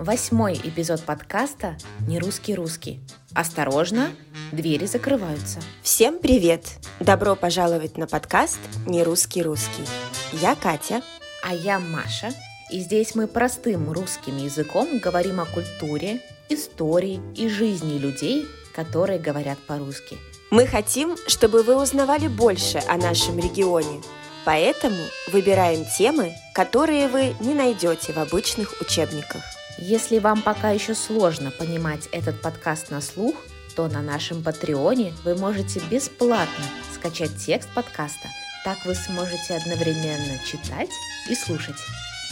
Восьмой эпизод подкаста «Не русский русский». Осторожно, двери закрываются. Всем привет! Добро пожаловать на подкаст «Не русский русский». Я Катя. А я Маша. И здесь мы простым русским языком говорим о культуре, истории и жизни людей, которые говорят по-русски. Мы хотим, чтобы вы узнавали больше о нашем регионе, поэтому выбираем темы, которые вы не найдете в обычных учебниках. Если вам пока еще сложно понимать этот подкаст на слух, то на нашем Патреоне вы можете бесплатно скачать текст подкаста. Так вы сможете одновременно читать и слушать.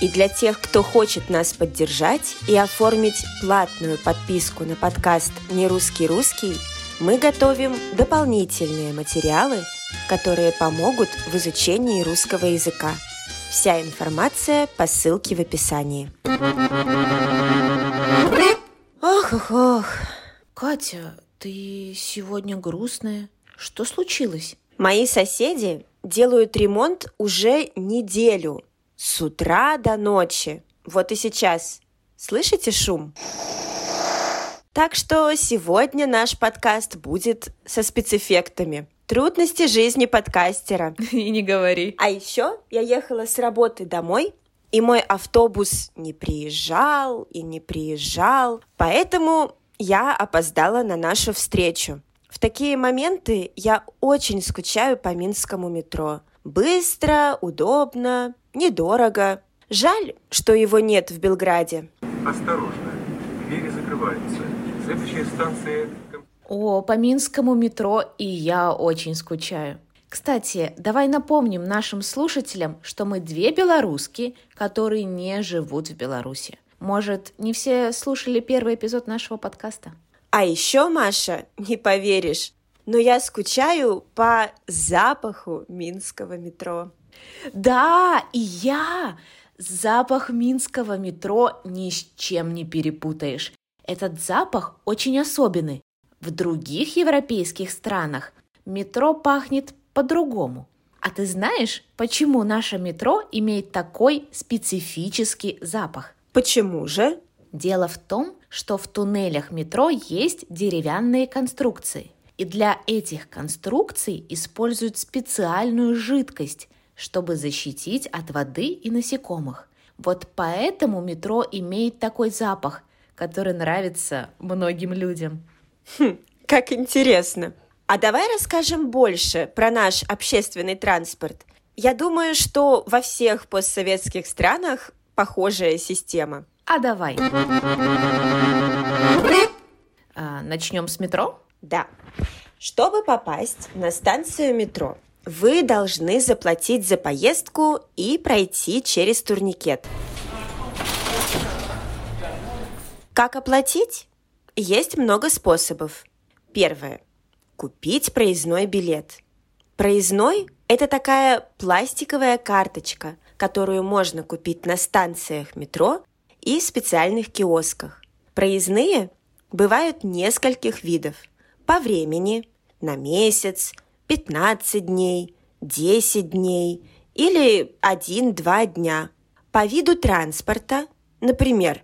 И для тех, кто хочет нас поддержать и оформить платную подписку на подкаст «Не русский русский», мы готовим дополнительные материалы, которые помогут в изучении русского языка. Вся информация по ссылке в описании. Ох, ох, ох. Катя, ты сегодня грустная. Что случилось? Мои соседи делают ремонт уже неделю, с утра до ночи. Вот и сейчас. Слышите шум? Так что сегодня наш подкаст будет со спецэффектами. Трудности жизни подкастера. И не говори. А еще я ехала с работы домой, и мой автобус не приезжал и не приезжал, поэтому я опоздала на нашу встречу. В такие моменты я очень скучаю по минскому метро. Быстро, удобно, недорого. Жаль, что его нет в Белграде. Осторожно, двери закрываются. Следующая станция... О, по Минскому метро и я очень скучаю. Кстати, давай напомним нашим слушателям, что мы две белоруски, которые не живут в Беларуси. Может, не все слушали первый эпизод нашего подкаста? А еще, Маша, не поверишь, но я скучаю по запаху минского метро. Да, и я! Запах минского метро ни с чем не перепутаешь. Этот запах очень особенный. В других европейских странах метро пахнет по-другому. А ты знаешь, почему наше метро имеет такой специфический запах? Почему же? Дело в том, что в туннелях метро есть деревянные конструкции. И для этих конструкций используют специальную жидкость, чтобы защитить от воды и насекомых. Вот поэтому метро имеет такой запах, который нравится многим людям. Хм, как интересно. А давай расскажем больше про наш общественный транспорт. Я думаю, что во всех постсоветских странах похожая система. А давай. А, начнем с метро? Да. Чтобы попасть на станцию метро, вы должны заплатить за поездку и пройти через турникет. Как оплатить? Есть много способов. Первое. Купить проездной билет. Проездной – это такая пластиковая карточка, которую можно купить на станциях метро и специальных киосках. Проездные бывают нескольких видов. По времени – на месяц, 15 дней, 10 дней или 1-2 дня. По виду транспорта, например,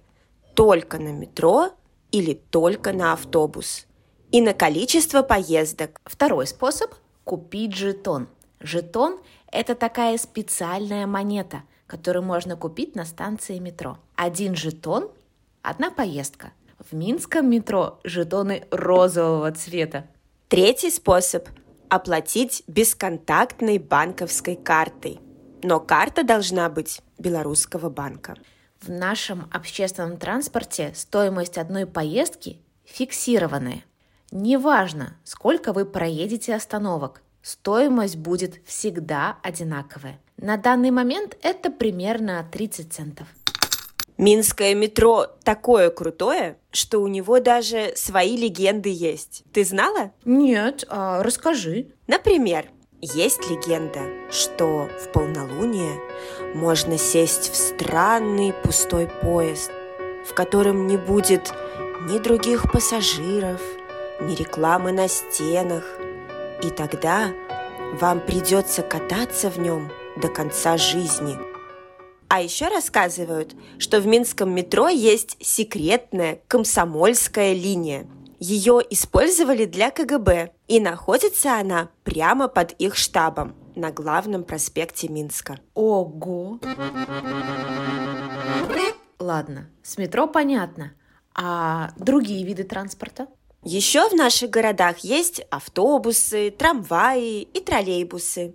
только на метро или только на автобус. И на количество поездок. Второй способ – купить жетон. Жетон – это такая специальная монета, которую можно купить на станции метро. Один жетон – одна поездка. В Минском метро жетоны розового цвета. Третий способ – оплатить бесконтактной банковской картой. Но карта должна быть белорусского банка. В нашем общественном транспорте стоимость одной поездки фиксированная. Неважно, сколько вы проедете остановок, стоимость будет всегда одинаковая. На данный момент это примерно 30 центов. Минское метро такое крутое, что у него даже свои легенды есть. Ты знала? Нет, а расскажи. Например, есть легенда, что в полнолуние можно сесть в странный пустой поезд, в котором не будет ни других пассажиров, ни рекламы на стенах. И тогда вам придется кататься в нем до конца жизни. А еще рассказывают, что в Минском метро есть секретная комсомольская линия. Ее использовали для КГБ, и находится она прямо под их штабом на главном проспекте Минска. Ого! Ладно, с метро понятно. А другие виды транспорта? Еще в наших городах есть автобусы, трамваи и троллейбусы.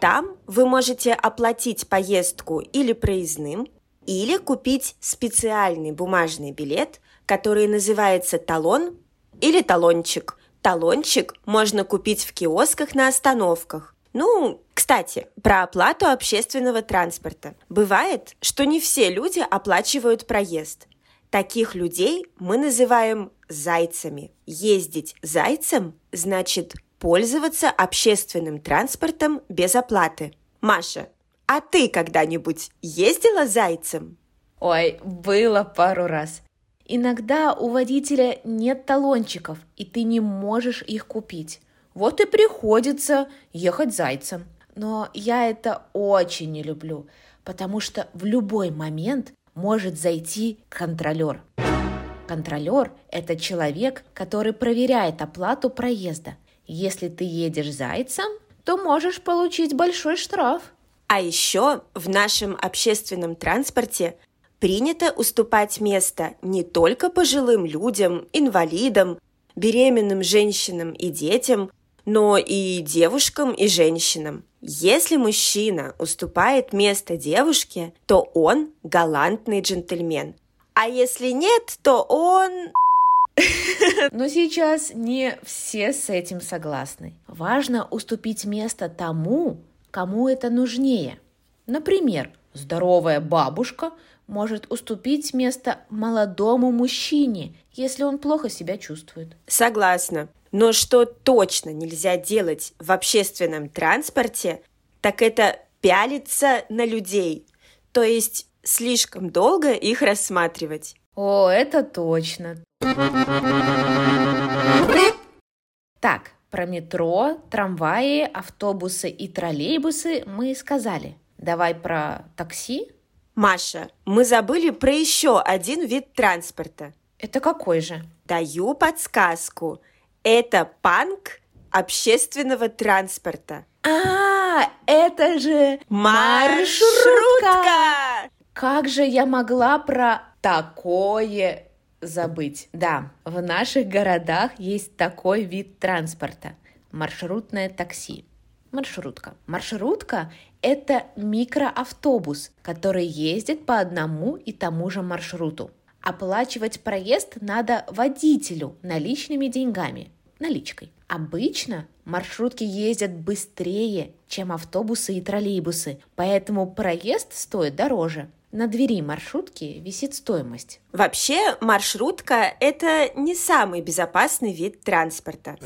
Там вы можете оплатить поездку или проездным, или купить специальный бумажный билет, который называется талон или талончик. Талончик можно купить в киосках на остановках. Ну, кстати, про оплату общественного транспорта. Бывает, что не все люди оплачивают проезд. Таких людей мы называем зайцами. Ездить зайцем значит пользоваться общественным транспортом без оплаты. Маша, а ты когда-нибудь ездила зайцем? Ой, было пару раз. Иногда у водителя нет талончиков, и ты не можешь их купить. Вот и приходится ехать зайцем. Но я это очень не люблю, потому что в любой момент может зайти контролер. Контролер – это человек, который проверяет оплату проезда – если ты едешь зайцем, то можешь получить большой штраф. А еще в нашем общественном транспорте принято уступать место не только пожилым людям, инвалидам, беременным женщинам и детям, но и девушкам и женщинам. Если мужчина уступает место девушке, то он галантный джентльмен. А если нет, то он... Но сейчас не все с этим согласны. Важно уступить место тому, кому это нужнее. Например, здоровая бабушка может уступить место молодому мужчине, если он плохо себя чувствует. Согласна. Но что точно нельзя делать в общественном транспорте, так это пялиться на людей, то есть слишком долго их рассматривать. О, это точно. Так, про метро, трамваи, автобусы и троллейбусы мы сказали. Давай про такси. Маша, мы забыли про еще один вид транспорта. Это какой же? Даю подсказку. Это панк общественного транспорта. А, это же маршрутка! Как же я могла про такое забыть. Да, в наших городах есть такой вид транспорта – маршрутное такси. Маршрутка. Маршрутка – это микроавтобус, который ездит по одному и тому же маршруту. Оплачивать проезд надо водителю наличными деньгами, наличкой. Обычно маршрутки ездят быстрее, чем автобусы и троллейбусы, поэтому проезд стоит дороже – на двери маршрутки висит стоимость. Вообще, маршрутка – это не самый безопасный вид транспорта.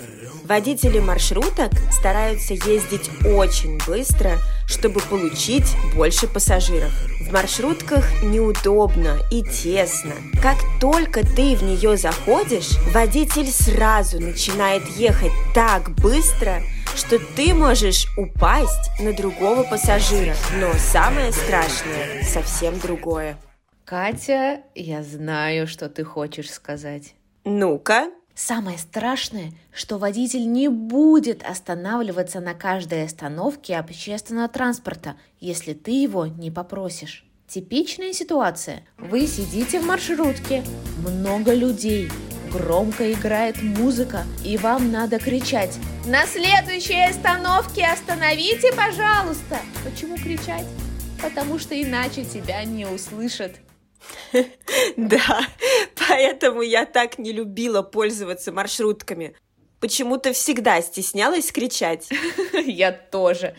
Водители маршруток стараются ездить очень быстро, чтобы получить больше пассажиров. В маршрутках неудобно и тесно. Как только ты в нее заходишь, водитель сразу начинает ехать так быстро – что ты можешь упасть на другого пассажира. Но самое страшное совсем другое. Катя, я знаю, что ты хочешь сказать. Ну-ка. Самое страшное, что водитель не будет останавливаться на каждой остановке общественного транспорта, если ты его не попросишь. Типичная ситуация. Вы сидите в маршрутке, много людей, громко играет музыка, и вам надо кричать «На следующей остановке остановите, пожалуйста!» Почему кричать? Потому что иначе тебя не услышат. Да, поэтому я так не любила пользоваться маршрутками. Почему-то всегда стеснялась кричать. Я тоже.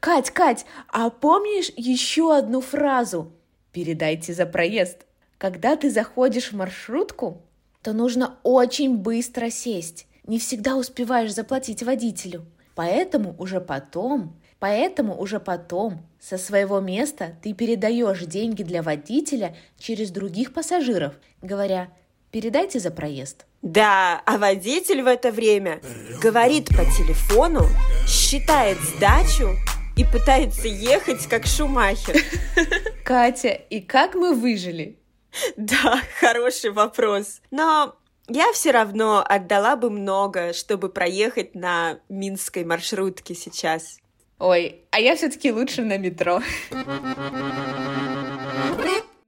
Кать, Кать, а помнишь еще одну фразу? Передайте за проезд. Когда ты заходишь в маршрутку, то нужно очень быстро сесть. Не всегда успеваешь заплатить водителю. Поэтому уже потом, поэтому уже потом со своего места ты передаешь деньги для водителя через других пассажиров, говоря, передайте за проезд. Да, а водитель в это время говорит по телефону, считает сдачу и пытается ехать как Шумахер. Катя, и как мы выжили? Да, хороший вопрос. Но я все равно отдала бы много, чтобы проехать на минской маршрутке сейчас. Ой, а я все-таки лучше на метро.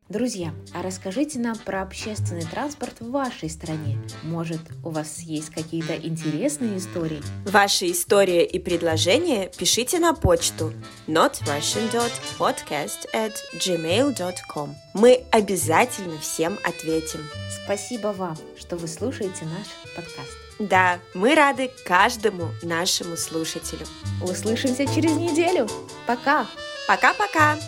Друзья, а расскажите нам про общественный транспорт в вашей стране. Может, у вас есть какие-то интересные истории? Ваши истории и предложения пишите на почту notrussian.podcast at gmail.com. Мы обязательно всем ответим. Спасибо вам, что вы слушаете наш подкаст. Да, мы рады каждому нашему слушателю. Услышимся через неделю. Пока! Пока-пока!